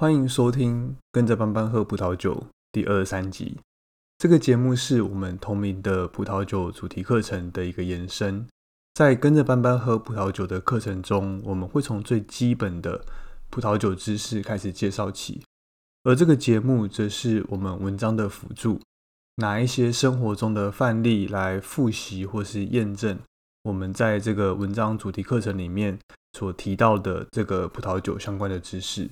欢迎收听《跟着班班喝葡萄酒》第二十三集。这个节目是我们同名的葡萄酒主题课程的一个延伸。在跟着班班喝葡萄酒的课程中，我们会从最基本的葡萄酒知识开始介绍起，而这个节目则是我们文章的辅助，拿一些生活中的范例来复习或是验证我们在这个文章主题课程里面所提到的这个葡萄酒相关的知识。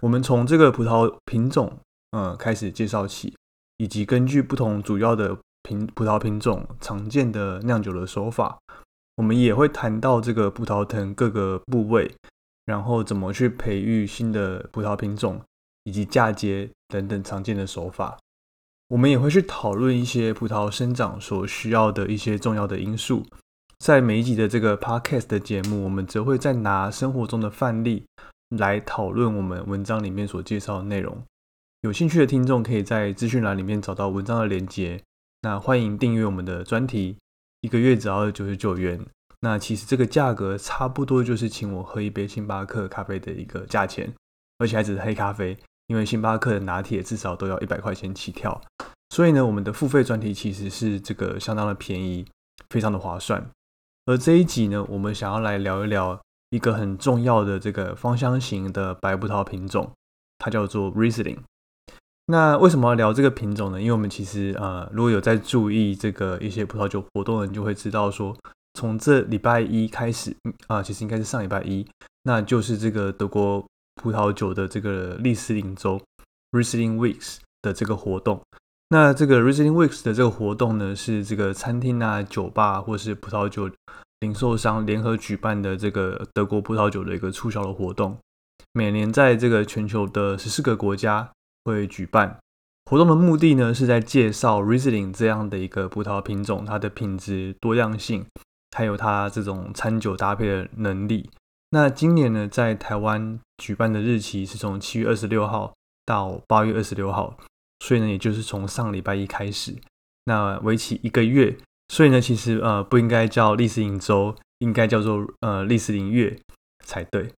我们从这个葡萄品种，呃，开始介绍起，以及根据不同主要的品葡萄品种常见的酿酒的手法，我们也会谈到这个葡萄藤各个部位，然后怎么去培育新的葡萄品种，以及嫁接等等常见的手法。我们也会去讨论一些葡萄生长所需要的一些重要的因素。在每一集的这个 podcast 的节目，我们则会再拿生活中的范例。来讨论我们文章里面所介绍的内容。有兴趣的听众可以在资讯栏里面找到文章的连接。那欢迎订阅我们的专题，一个月只要九十九元。那其实这个价格差不多就是请我喝一杯星巴克咖啡的一个价钱，而且还只是黑咖啡，因为星巴克的拿铁至少都要一百块钱起跳。所以呢，我们的付费专题其实是这个相当的便宜，非常的划算。而这一集呢，我们想要来聊一聊。一个很重要的这个芳香型的白葡萄品种，它叫做 Riesling。那为什么要聊这个品种呢？因为我们其实呃，如果有在注意这个一些葡萄酒活动的人，就会知道说，从这礼拜一开始啊，其实应该是上礼拜一，那就是这个德国葡萄酒的这个利斯林州 Riesling Weeks 的这个活动。那这个 Riesling Weeks 的这个活动呢，是这个餐厅啊、酒吧或是葡萄酒。零售商联合举办的这个德国葡萄酒的一个促销的活动，每年在这个全球的十四个国家会举办活动的目的呢，是在介绍 Riesling 这样的一个葡萄品种，它的品质多样性，还有它这种餐酒搭配的能力。那今年呢，在台湾举办的日期是从七月二十六号到八月二十六号，所以呢，也就是从上礼拜一开始，那为期一个月。所以呢，其实呃不应该叫利斯林州，应该叫做呃利斯林月才对。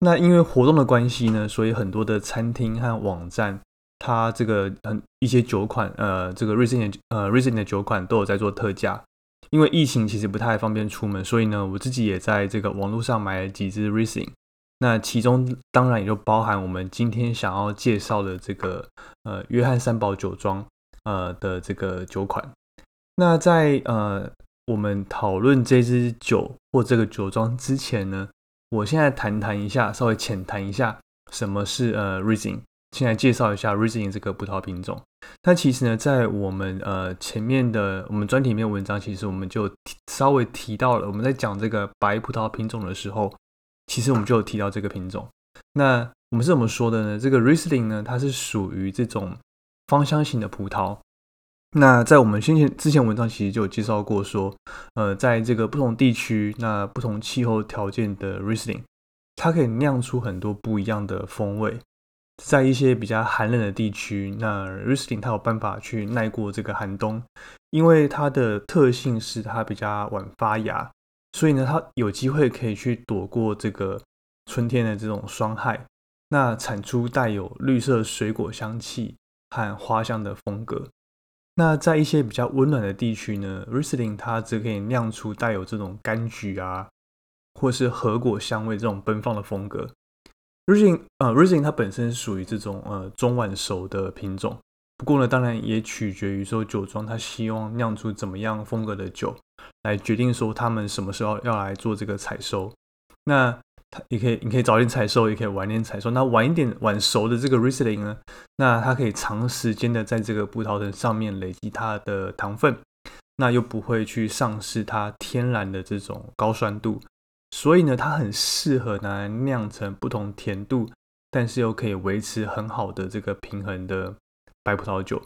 那因为活动的关系呢，所以很多的餐厅和网站，它这个很一些酒款，呃，这个瑞士的呃瑞士的酒款都有在做特价。因为疫情其实不太方便出门，所以呢，我自己也在这个网络上买了几支 rising。那其中当然也就包含我们今天想要介绍的这个呃约翰三宝酒庄呃的这个酒款。那在呃，我们讨论这支酒或这个酒庄之前呢，我现在谈谈一下，稍微浅谈一下什么是呃 Riesling。先来介绍一下 Riesling 这个葡萄品种。那其实呢，在我们呃前面的我们专题里面文章，其实我们就稍微提到了，我们在讲这个白葡萄品种的时候，其实我们就有提到这个品种。那我们是怎么说的呢？这个 Riesling 呢，它是属于这种芳香型的葡萄。那在我们先前之前文章其实就有介绍过，说，呃，在这个不同地区，那不同气候条件的 Riesling，它可以酿出很多不一样的风味。在一些比较寒冷的地区，那 Riesling 它有办法去耐过这个寒冬，因为它的特性是它比较晚发芽，所以呢，它有机会可以去躲过这个春天的这种霜害，那产出带有绿色水果香气和花香的风格。那在一些比较温暖的地区呢，Riesling 它则可以酿出带有这种柑橘啊，或是核果香味这种奔放的风格。Riesling 呃，Riesling 它本身属于这种呃中晚熟的品种，不过呢，当然也取决于说酒庄它希望酿出怎么样风格的酒，来决定说他们什么时候要来做这个采收。那也可以，你可以早点采收，也可以晚点采收。那晚一点晚熟的这个 Riesling 呢，那它可以长时间的在这个葡萄藤上面累积它的糖分，那又不会去丧失它天然的这种高酸度，所以呢，它很适合拿来酿成不同甜度，但是又可以维持很好的这个平衡的白葡萄酒。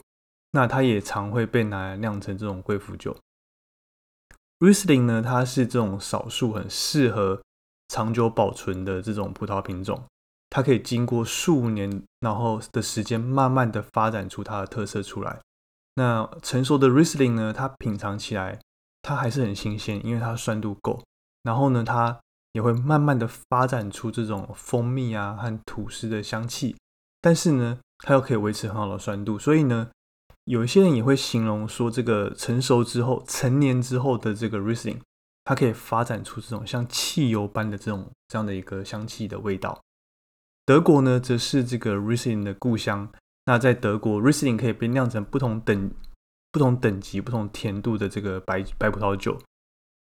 那它也常会被拿来酿成这种贵腐酒。Riesling 呢，它是这种少数很适合。长久保存的这种葡萄品种，它可以经过数年，然后的时间，慢慢的发展出它的特色出来。那成熟的 Riesling 呢，它品尝起来，它还是很新鲜，因为它酸度够。然后呢，它也会慢慢的发展出这种蜂蜜啊和吐司的香气。但是呢，它又可以维持很好的酸度，所以呢，有一些人也会形容说，这个成熟之后、成年之后的这个 Riesling，它可以发展出这种像汽油般的这种这样的一个香气的味道。德国呢，则是这个 Riesling 的故乡。那在德国，Riesling 可以被酿成不同等、不同等级、不同甜度的这个白白葡萄酒。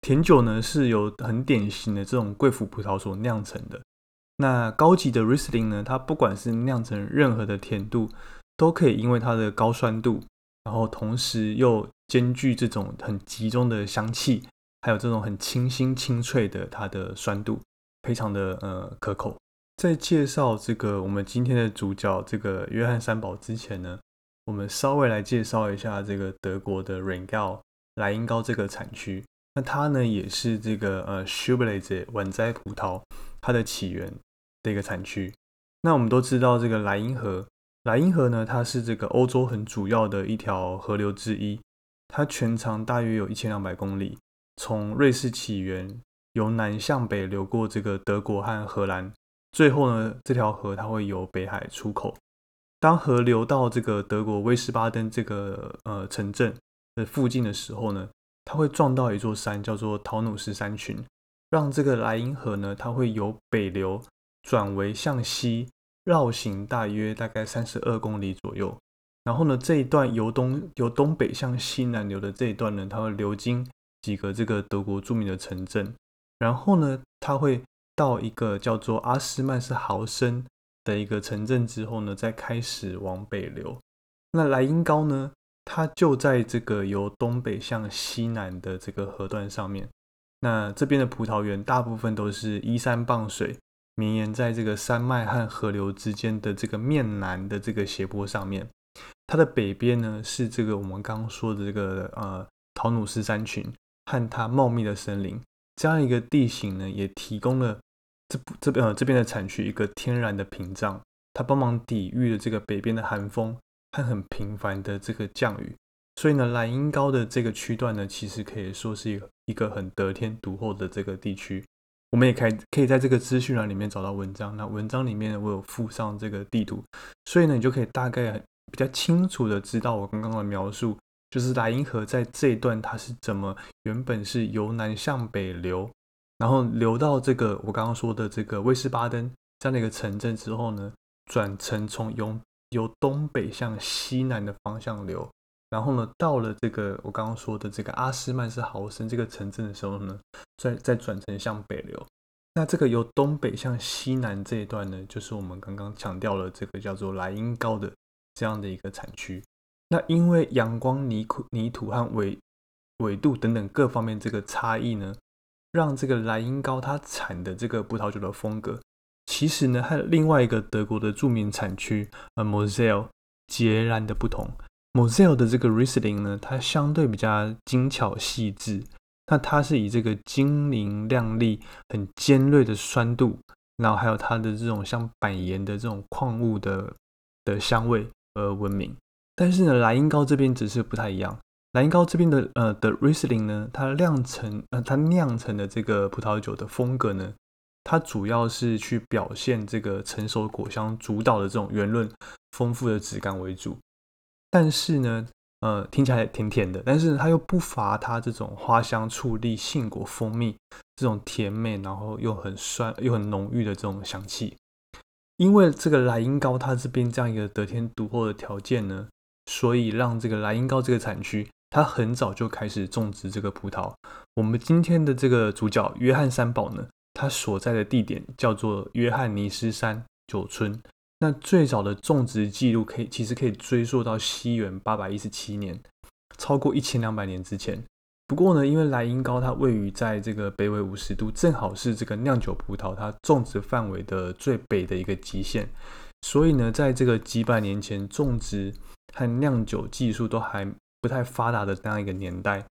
甜酒呢，是由很典型的这种贵腐葡萄所酿成的。那高级的 Riesling 呢，它不管是酿成任何的甜度，都可以因为它的高酸度，然后同时又兼具这种很集中的香气，还有这种很清新清脆的它的酸度，非常的呃可口。在介绍这个我们今天的主角这个约翰三宝之前呢，我们稍微来介绍一下这个德国的 r 高 n 莱茵高这个产区。那它呢也是这个呃 s c h u b l e z 晚摘葡萄它的起源的一个产区。那我们都知道这个莱茵河，莱茵河呢它是这个欧洲很主要的一条河流之一，它全长大约有一千两百公里，从瑞士起源，由南向北流过这个德国和荷兰。最后呢，这条河它会由北海出口。当河流到这个德国威斯巴登这个呃城镇的附近的时候呢，它会撞到一座山，叫做陶努斯山群，让这个莱茵河呢，它会由北流转为向西绕行，大约大概三十二公里左右。然后呢，这一段由东由东北向西南流的这一段呢，它会流经几个这个德国著名的城镇，然后呢，它会。到一个叫做阿斯曼斯豪森的一个城镇之后呢，再开始往北流。那莱茵高呢，它就在这个由东北向西南的这个河段上面。那这边的葡萄园大部分都是依山傍水，绵延在这个山脉和河流之间的这个面南的这个斜坡上面。它的北边呢，是这个我们刚刚说的这个呃陶努斯山群和它茂密的森林。这样一个地形呢，也提供了。这这边呃这边的产区一个天然的屏障，它帮忙抵御了这个北边的寒风和很频繁的这个降雨，所以呢，莱茵高的这个区段呢，其实可以说是一个一个很得天独厚的这个地区。我们也可以可以在这个资讯栏里面找到文章，那文章里面我有附上这个地图，所以呢，你就可以大概比较清楚的知道我刚刚的描述，就是莱茵河在这一段它是怎么原本是由南向北流。然后流到这个我刚刚说的这个威斯巴登这样的一个城镇之后呢，转成从由由东北向西南的方向流，然后呢到了这个我刚刚说的这个阿斯曼斯豪森这个城镇的时候呢，再再转成向北流。那这个由东北向西南这一段呢，就是我们刚刚强调了这个叫做莱茵高的这样的一个产区。那因为阳光、泥土、泥土和纬纬度等等各方面这个差异呢。让这个莱茵高它产的这个葡萄酒的风格，其实呢和另外一个德国的著名产区呃 Moselle 截然的不同。Moselle 的这个 Riesling 呢，它相对比较精巧细致，那它是以这个晶莹亮丽、很尖锐的酸度，然后还有它的这种像板岩的这种矿物的的香味而闻名。但是呢，莱茵高这边只是不太一样。莱茵高这边的呃的 Riesling 呢，它酿成呃它酿成的这个葡萄酒的风格呢，它主要是去表现这个成熟果香主导的这种圆润丰富的质感为主，但是呢，呃听起来甜甜的，但是它又不乏它这种花香、醋栗、杏果、蜂蜜这种甜美，然后又很酸又很浓郁的这种香气。因为这个莱茵高它这边这样一个得天独厚的条件呢，所以让这个莱茵高这个产区。它很早就开始种植这个葡萄。我们今天的这个主角约翰三宝呢，他所在的地点叫做约翰尼斯山酒村。那最早的种植记录可以其实可以追溯到西元八百一十七年，超过一千两百年之前。不过呢，因为莱茵高它位于在这个北纬五十度，正好是这个酿酒葡萄它种植范围的最北的一个极限，所以呢，在这个几百年前，种植和酿酒技术都还。不太发达的这样一个年代，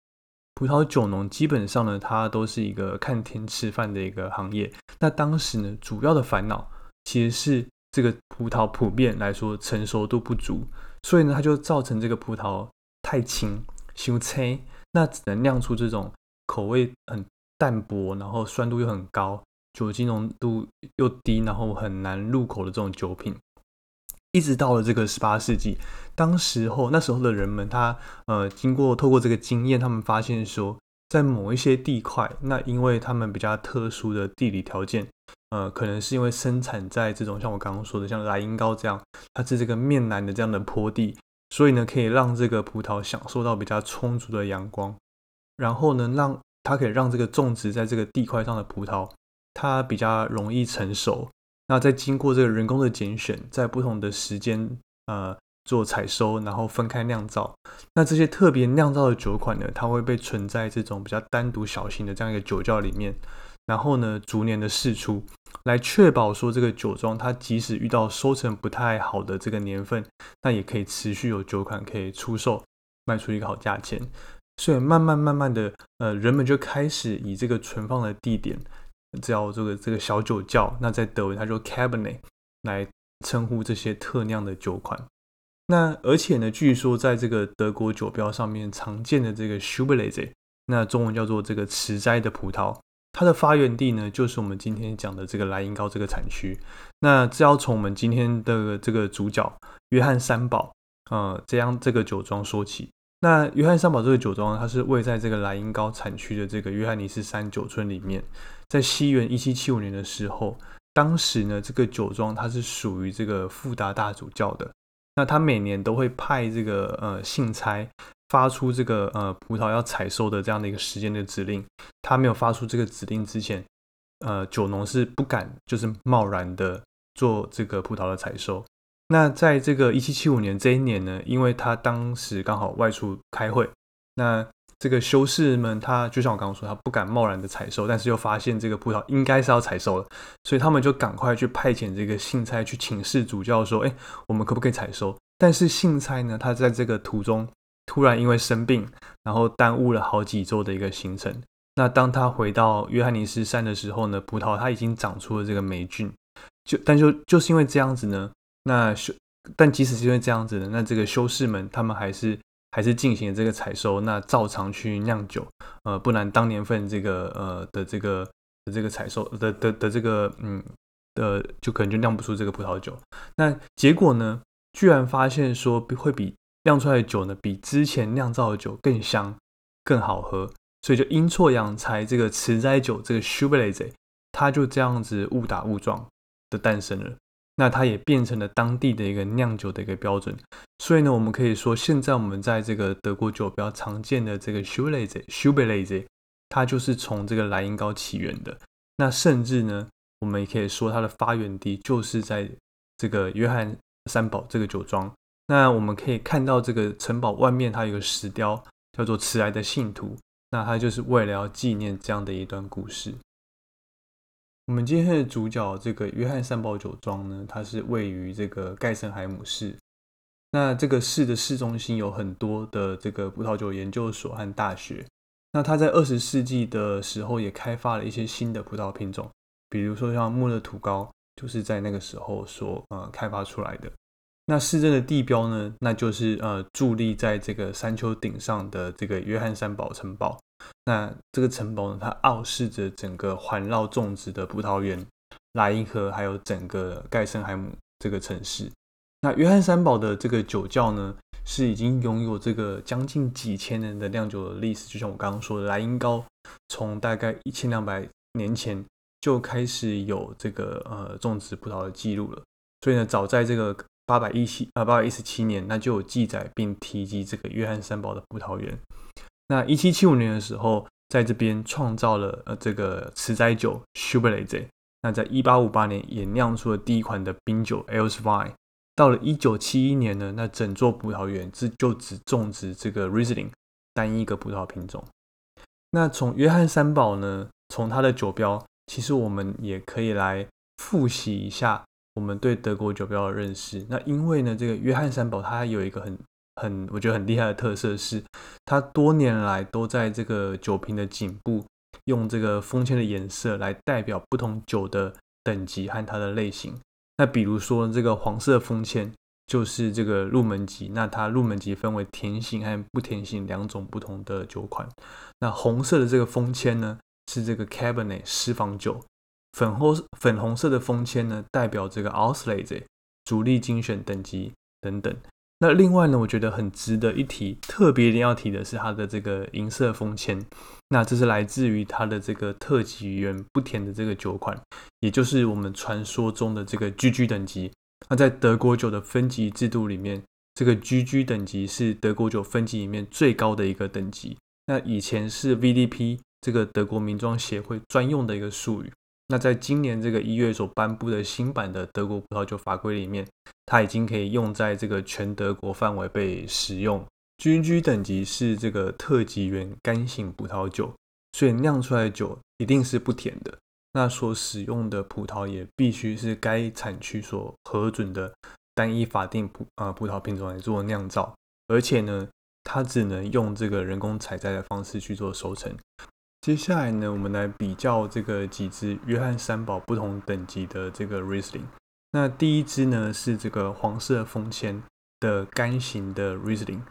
葡萄酒农基本上呢，它都是一个看天吃饭的一个行业。那当时呢，主要的烦恼其实是这个葡萄普遍来说成熟度不足，所以呢，它就造成这个葡萄太轻，修切，那只能酿出这种口味很淡薄，然后酸度又很高，酒精浓度又低，然后很难入口的这种酒品。一直到了这个十八世纪，当时候那时候的人们，他呃经过透过这个经验，他们发现说，在某一些地块，那因为他们比较特殊的地理条件，呃，可能是因为生产在这种像我刚刚说的像莱茵高这样，它是这个面南的这样的坡地，所以呢，可以让这个葡萄享受到比较充足的阳光，然后呢，让它可以让这个种植在这个地块上的葡萄，它比较容易成熟。那在经过这个人工的拣选，在不同的时间呃做采收，然后分开酿造。那这些特别酿造的酒款呢，它会被存在这种比较单独小型的这样一个酒窖里面，然后呢逐年的释出，来确保说这个酒庄它即使遇到收成不太好的这个年份，那也可以持续有酒款可以出售，卖出一个好价钱。所以慢慢慢慢的，呃，人们就开始以这个存放的地点。叫这个这个小酒窖，那在德文它就 cabinet 来称呼这些特酿的酒款。那而且呢，据说在这个德国酒标上面常见的这个 s c h u b l e z 那中文叫做这个瓷摘的葡萄，它的发源地呢就是我们今天讲的这个莱茵高这个产区。那这要从我们今天的这个主角约翰三宝，呃，这样这个酒庄说起。那约翰三宝这个酒庄，它是位在这个莱茵高产区的这个约翰尼斯山酒村里面。在西元一七七五年的时候，当时呢，这个酒庄它是属于这个富达大主教的。那他每年都会派这个呃信差发出这个呃葡萄要采收的这样的一个时间的指令。他没有发出这个指令之前，呃，酒农是不敢就是贸然的做这个葡萄的采收。那在这个一七七五年这一年呢，因为他当时刚好外出开会，那。这个修士们，他就像我刚刚说，他不敢贸然的采收，但是又发现这个葡萄应该是要采收了，所以他们就赶快去派遣这个信差去请示主教说：“哎，我们可不可以采收？”但是信差呢，他在这个途中突然因为生病，然后耽误了好几周的一个行程。那当他回到约翰尼斯山的时候呢，葡萄它已经长出了这个霉菌，就但就就是因为这样子呢，那修但即使是因为这样子的，那这个修士们他们还是。还是进行这个采收，那照常去酿酒，呃，不然当年份这个呃的这个的这个采收的的的这个嗯的，就可能就酿不出这个葡萄酒。那结果呢，居然发现说会比酿出来的酒呢，比之前酿造的酒更香、更好喝，所以就阴错阳差，这个慈斋酒这个 s h u b l e z 它就这样子误打误撞的诞生了。那它也变成了当地的一个酿酒的一个标准，所以呢，我们可以说，现在我们在这个德国酒标常见的这个 s c h u b l e z s c h u b l e z 它就是从这个莱茵高起源的。那甚至呢，我们也可以说它的发源地就是在这个约翰三堡这个酒庄。那我们可以看到这个城堡外面它有个石雕，叫做迟来的信徒。那它就是为了要纪念这样的一段故事。我们今天的主角这个约翰三堡酒庄呢，它是位于这个盖森海姆市。那这个市的市中心有很多的这个葡萄酒研究所和大学。那它在二十世纪的时候也开发了一些新的葡萄品种，比如说像穆勒土高，就是在那个时候所呃开发出来的。那市政的地标呢，那就是呃伫立在这个山丘顶上的这个约翰三堡城堡。那这个城堡呢，它傲视着整个环绕种植的葡萄园、莱茵河，还有整个盖森海姆这个城市。那约翰三堡的这个酒窖呢，是已经拥有这个将近几千年的酿酒的历史。就像我刚刚说的，莱茵高从大概一千两百年前就开始有这个呃种植葡萄的记录了。所以呢，早在这个八百一七啊八百一十七年，那就有记载并提及这个约翰三堡的葡萄园。那一七七五年的时候，在这边创造了呃这个池斋酒 s h u b l e z 那在一八五八年也酿出了第一款的冰酒 e l s v i n e 到了一九七一年呢，那整座葡萄园只就只种植这个 Riesling 单一个葡萄品种。那从约翰三宝呢，从它的酒标，其实我们也可以来复习一下我们对德国酒标的认识。那因为呢，这个约翰三宝它有一个很很我觉得很厉害的特色是，它多年来都在这个酒瓶的颈部用这个封签的颜色来代表不同酒的等级和它的类型。那比如说这个黄色封签就是这个入门级，那它入门级分为甜型和不甜型两种不同的酒款。那红色的这个封签呢是这个 Cabernet 私房酒，粉红粉红色的封签呢，代表这个 Auslese 主力精选等级等等。那另外呢，我觉得很值得一提，特别一定要提的是它的这个银色封签。那这是来自于它的这个特级园不甜的这个酒款，也就是我们传说中的这个 GG 等级。那在德国酒的分级制度里面，这个 GG 等级是德国酒分级里面最高的一个等级。那以前是 VDP 这个德国名庄协会专用的一个术语。那在今年这个一月所颁布的新版的德国葡萄酒法规里面，它已经可以用在这个全德国范围被使用。GG 等级是这个特级园干型葡萄酒，所以酿出来的酒一定是不甜的。那所使用的葡萄也必须是该产区所核准的单一法定葡啊葡萄品种来做酿造，而且呢，它只能用这个人工采摘的方式去做收成。接下来呢，我们来比较这个几支约翰三宝不同等级的这个 Riesling。那第一支呢是这个黄色封签的干型的 Riesling，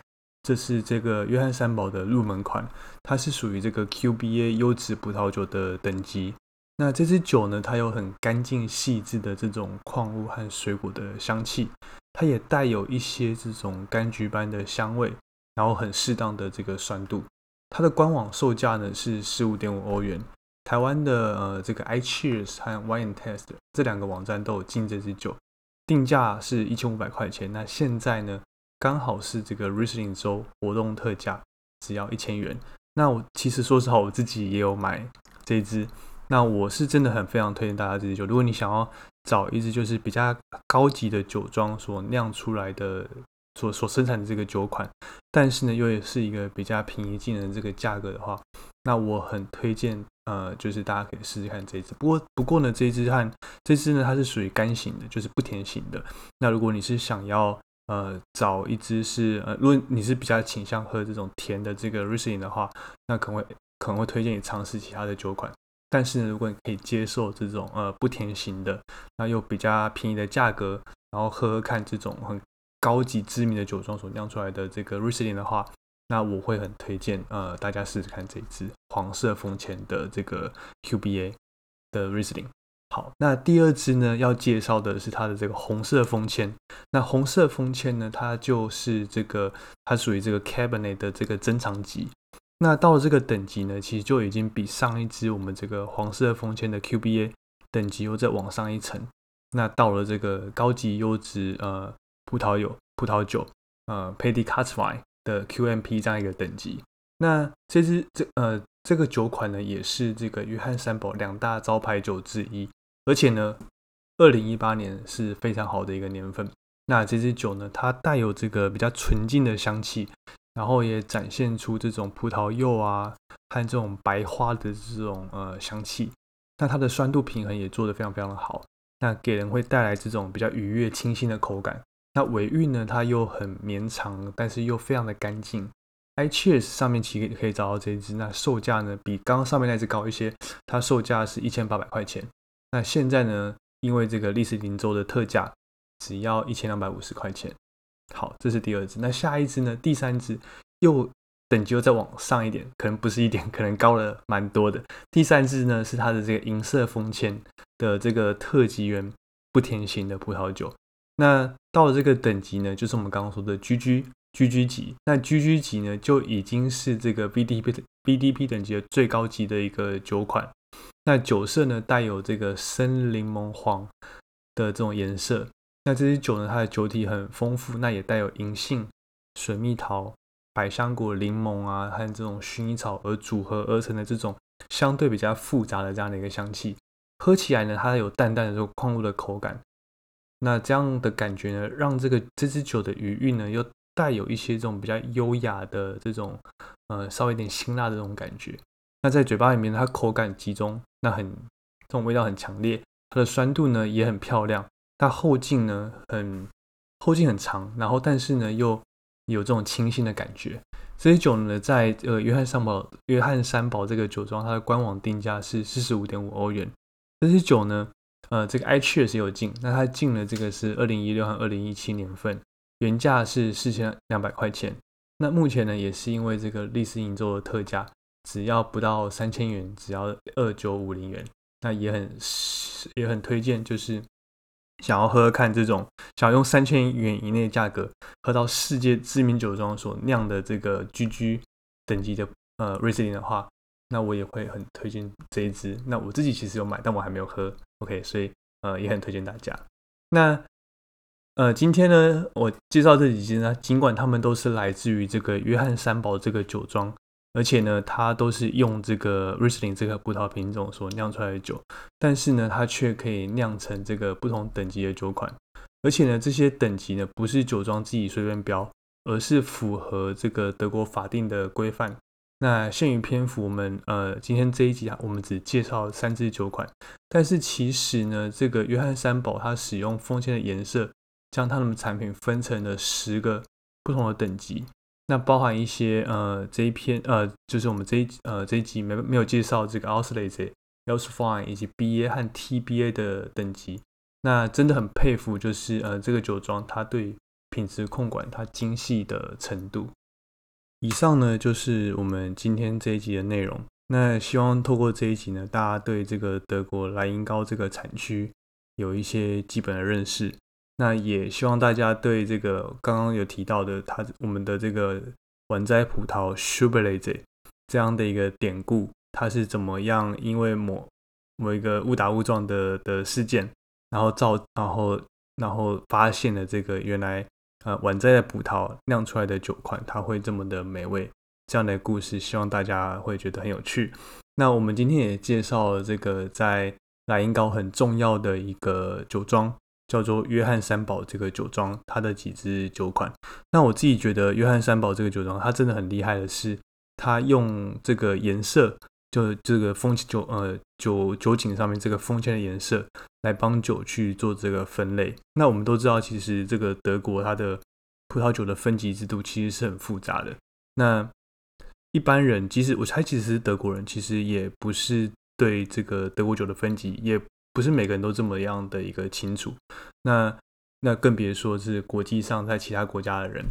这是这个约翰三宝的入门款，它是属于这个 QBA 优质葡萄酒的等级。那这支酒呢，它有很干净细致的这种矿物和水果的香气，它也带有一些这种柑橘般的香味，然后很适当的这个酸度。它的官网售价呢是十五点五欧元，台湾的呃这个 iCheers 和 Wine Test 这两个网站都有进这支酒，定价是一千五百块钱。那现在呢刚好是这个 Riesling 周活动特价，只要一千元。那我其实说实话，我自己也有买这支，那我是真的很非常推荐大家这支酒。如果你想要找一支就是比较高级的酒庄所酿出来的。所所生产的这个酒款，但是呢，又也是一个比较平易近人这个价格的话，那我很推荐，呃，就是大家可以试试看这一支。不过，不过呢，这一支和这支呢，它是属于干型的，就是不甜型的。那如果你是想要，呃，找一支是，呃，如果你是比较倾向喝这种甜的这个 Riesling 的话，那可能会可能会推荐你尝试其他的酒款。但是呢，如果你可以接受这种呃不甜型的，那又比较便宜的价格，然后喝喝看这种很。高级知名的酒庄所酿出来的这个 Riesling 的话，那我会很推荐呃大家试试看这一支黄色封签的这个 QBA 的 Riesling。好，那第二支呢要介绍的是它的这个红色封签。那红色封签呢，它就是这个它属于这个 Cabernet 的这个珍藏级。那到了这个等级呢，其实就已经比上一支我们这个黄色封签的 QBA 等级又再往上一层。那到了这个高级优质呃。葡萄酒，葡萄酒，呃 p a d y c a t w i 的 QMP 这样一个等级。那这支这呃这个酒款呢，也是这个约翰三宝两大招牌酒之一。而且呢，二零一八年是非常好的一个年份。那这支酒呢，它带有这个比较纯净的香气，然后也展现出这种葡萄柚啊和这种白花的这种呃香气。那它的酸度平衡也做得非常非常的好，那给人会带来这种比较愉悦清新的口感。那尾韵呢？它又很绵长，但是又非常的干净。iCheers 上面其实可以找到这一支，那售价呢比刚刚上面那支高一些，它售价是一千八百块钱。那现在呢，因为这个历史林州的特价，只要一千两百五十块钱。好，这是第二支。那下一支呢？第三支又等级又再往上一点，可能不是一点，可能高了蛮多的。第三支呢是它的这个银色封签的这个特级园不甜型的葡萄酒。那到了这个等级呢，就是我们刚刚说的 GG GG 级。那 GG 级呢，就已经是这个 BDP BDP 等级的最高级的一个酒款。那酒色呢，带有这个深柠檬黄的这种颜色。那这支酒呢，它的酒体很丰富，那也带有银杏、水蜜桃、百香果、柠檬啊和这种薰衣草而组合而成的这种相对比较复杂的这样的一个香气。喝起来呢，它有淡淡的这种矿物的口感。那这样的感觉呢，让这个这支酒的余韵呢，又带有一些这种比较优雅的这种，呃，稍微有点辛辣的这种感觉。那在嘴巴里面，它口感集中，那很这种味道很强烈。它的酸度呢也很漂亮，它后劲呢很后劲很长，然后但是呢又有这种清新的感觉。这支酒呢，在呃约翰三宝约翰三宝这个酒庄，它的官网定价是四十五点五欧元。这支酒呢。呃，这个 i c h e e r 是有进，那它进了这个是二零一六和二零一七年份，原价是四千两百块钱。那目前呢，也是因为这个历史营州的特价，只要不到三千元，只要二九五零元。那也很也很推荐，就是想要喝喝看这种，想要用三千元以内的价格喝到世界知名酒庄所酿的这个 GG 等级的呃瑞士林的话，那我也会很推荐这一支。那我自己其实有买，但我还没有喝。OK，所以呃也很推荐大家。那呃今天呢，我介绍这几支呢，尽管他们都是来自于这个约翰三宝这个酒庄。而且呢，它都是用这个 Riesling 这个葡萄品种所酿出来的酒，但是呢，它却可以酿成这个不同等级的酒款。而且呢，这些等级呢，不是酒庄自己随便标，而是符合这个德国法定的规范。那限于篇幅，我们呃今天这一集啊，我们只介绍三支酒款。但是其实呢，这个约翰三堡它使用封签的颜色，将它们的产品分成了十个不同的等级。那包含一些呃这一篇呃就是我们这一呃这一集没没有介绍这个 o s l a z e l s Fine 以及 BA 和 TBA 的等级，那真的很佩服，就是呃这个酒庄它对品质控管它精细的程度。以上呢就是我们今天这一集的内容。那希望透过这一集呢，大家对这个德国莱茵高这个产区有一些基本的认识。那也希望大家对这个刚刚有提到的，它我们的这个晚摘葡萄 s u b e r l a z 这样的一个典故，它是怎么样因为某某一个误打误撞的的事件，然后造然后然后发现了这个原来呃晚摘的葡萄酿出来的酒款，它会这么的美味，这样的故事，希望大家会觉得很有趣。那我们今天也介绍了这个在莱茵高很重要的一个酒庄。叫做约翰三宝这个酒庄，它的几支酒款。那我自己觉得约翰三宝这个酒庄，它真的很厉害的是，它用这个颜色，就这个封酒呃酒酒井上面这个封签的颜色，来帮酒去做这个分类。那我们都知道，其实这个德国它的葡萄酒的分级制度其实是很复杂的。那一般人，即使我猜，其实是德国人，其实也不是对这个德国酒的分级也。不是每个人都这么样的一个清楚，那那更别说是国际上在其他国家的人，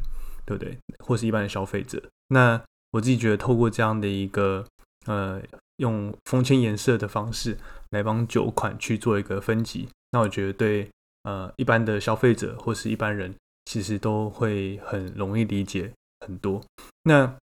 对不对？或是一般的消费者。那我自己觉得，透过这样的一个呃，用封签颜色的方式来帮酒款去做一个分级，那我觉得对呃一般的消费者或是一般人，其实都会很容易理解很多。那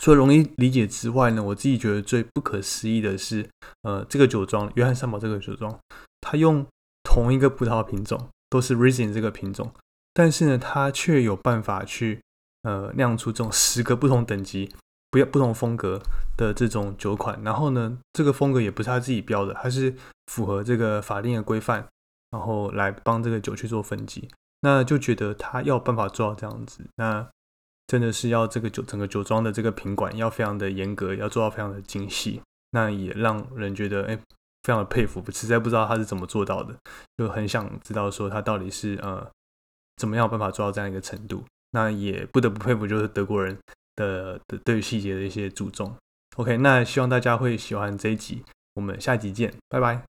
除了容易理解之外呢，我自己觉得最不可思议的是，呃，这个酒庄约翰三堡这个酒庄，它用同一个葡萄品种，都是 Riesling 这个品种，但是呢，它却有办法去呃酿出这种十个不同等级、不要不同风格的这种酒款。然后呢，这个风格也不是他自己标的，他是符合这个法令的规范，然后来帮这个酒去做分级。那就觉得他要办法做到这样子，那。真的是要这个酒整个酒庄的这个品管要非常的严格，要做到非常的精细，那也让人觉得哎，非常的佩服，实在不知道他是怎么做到的，就很想知道说他到底是呃怎么样办法做到这样一个程度。那也不得不佩服，就是德国人的的对于细节的一些注重。OK，那希望大家会喜欢这一集，我们下集见，拜拜。